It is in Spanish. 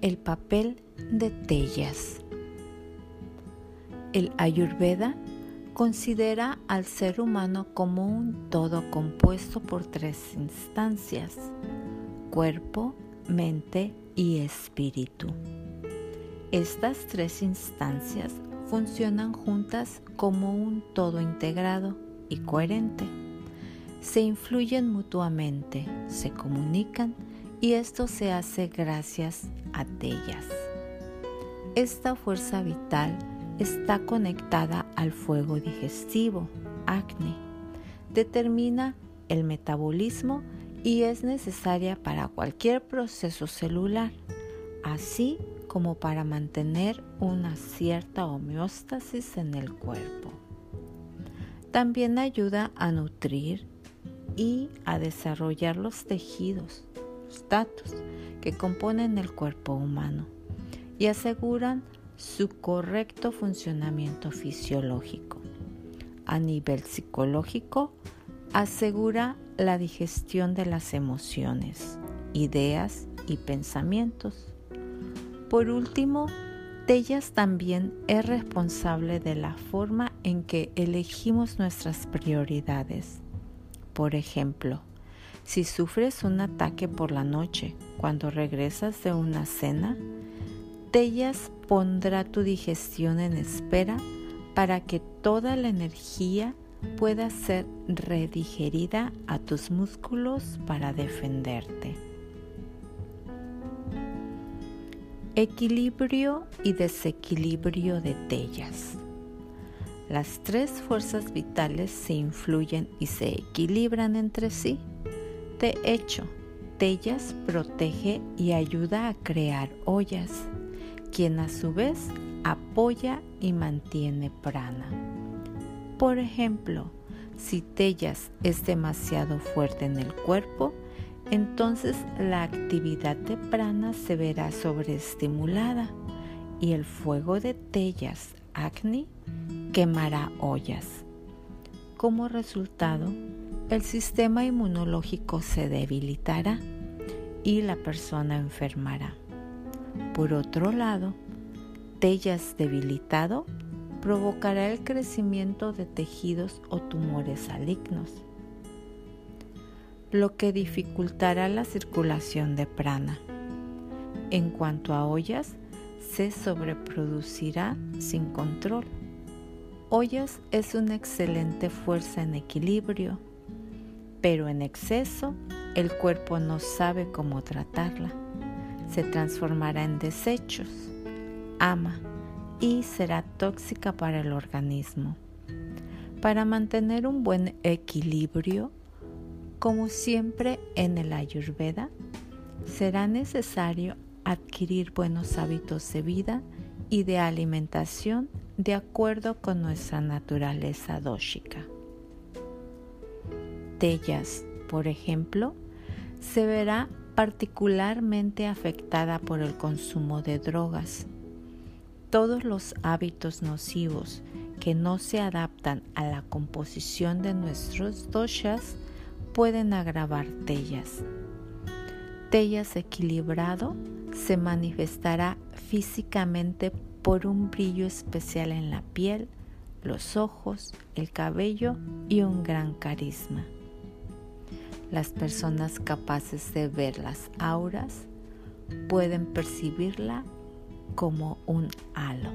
El papel de Tellas. El Ayurveda considera al ser humano como un todo compuesto por tres instancias, cuerpo, mente y espíritu. Estas tres instancias funcionan juntas como un todo integrado y coherente. Se influyen mutuamente, se comunican y esto se hace gracias a ellas. Esta fuerza vital está conectada al fuego digestivo, acne. Determina el metabolismo y es necesaria para cualquier proceso celular, así como para mantener una cierta homeostasis en el cuerpo. También ayuda a nutrir y a desarrollar los tejidos, los datos que componen el cuerpo humano y aseguran su correcto funcionamiento fisiológico. A nivel psicológico, asegura la digestión de las emociones, ideas y pensamientos. Por último, Tellas también es responsable de la forma en que elegimos nuestras prioridades. Por ejemplo, si sufres un ataque por la noche cuando regresas de una cena, Tellas pondrá tu digestión en espera para que toda la energía pueda ser redigerida a tus músculos para defenderte. Equilibrio y desequilibrio de Tellas. Las tres fuerzas vitales se influyen y se equilibran entre sí. De hecho, Tellas protege y ayuda a crear ollas, quien a su vez apoya y mantiene prana. Por ejemplo, si Tellas es demasiado fuerte en el cuerpo, entonces la actividad de prana se verá sobreestimulada y el fuego de Tellas, Agni, quemará ollas. Como resultado, el sistema inmunológico se debilitará y la persona enfermará. Por otro lado, Tellas debilitado provocará el crecimiento de tejidos o tumores malignos, lo que dificultará la circulación de prana. En cuanto a ollas, se sobreproducirá sin control. Ollas es una excelente fuerza en equilibrio pero en exceso el cuerpo no sabe cómo tratarla. Se transformará en desechos, ama y será tóxica para el organismo. Para mantener un buen equilibrio, como siempre en el ayurveda, será necesario adquirir buenos hábitos de vida y de alimentación de acuerdo con nuestra naturaleza dóxica. Tellas, por ejemplo, se verá particularmente afectada por el consumo de drogas. Todos los hábitos nocivos que no se adaptan a la composición de nuestros doshas pueden agravar tellas. Tellas equilibrado se manifestará físicamente por un brillo especial en la piel, los ojos, el cabello y un gran carisma. Las personas capaces de ver las auras pueden percibirla como un halo.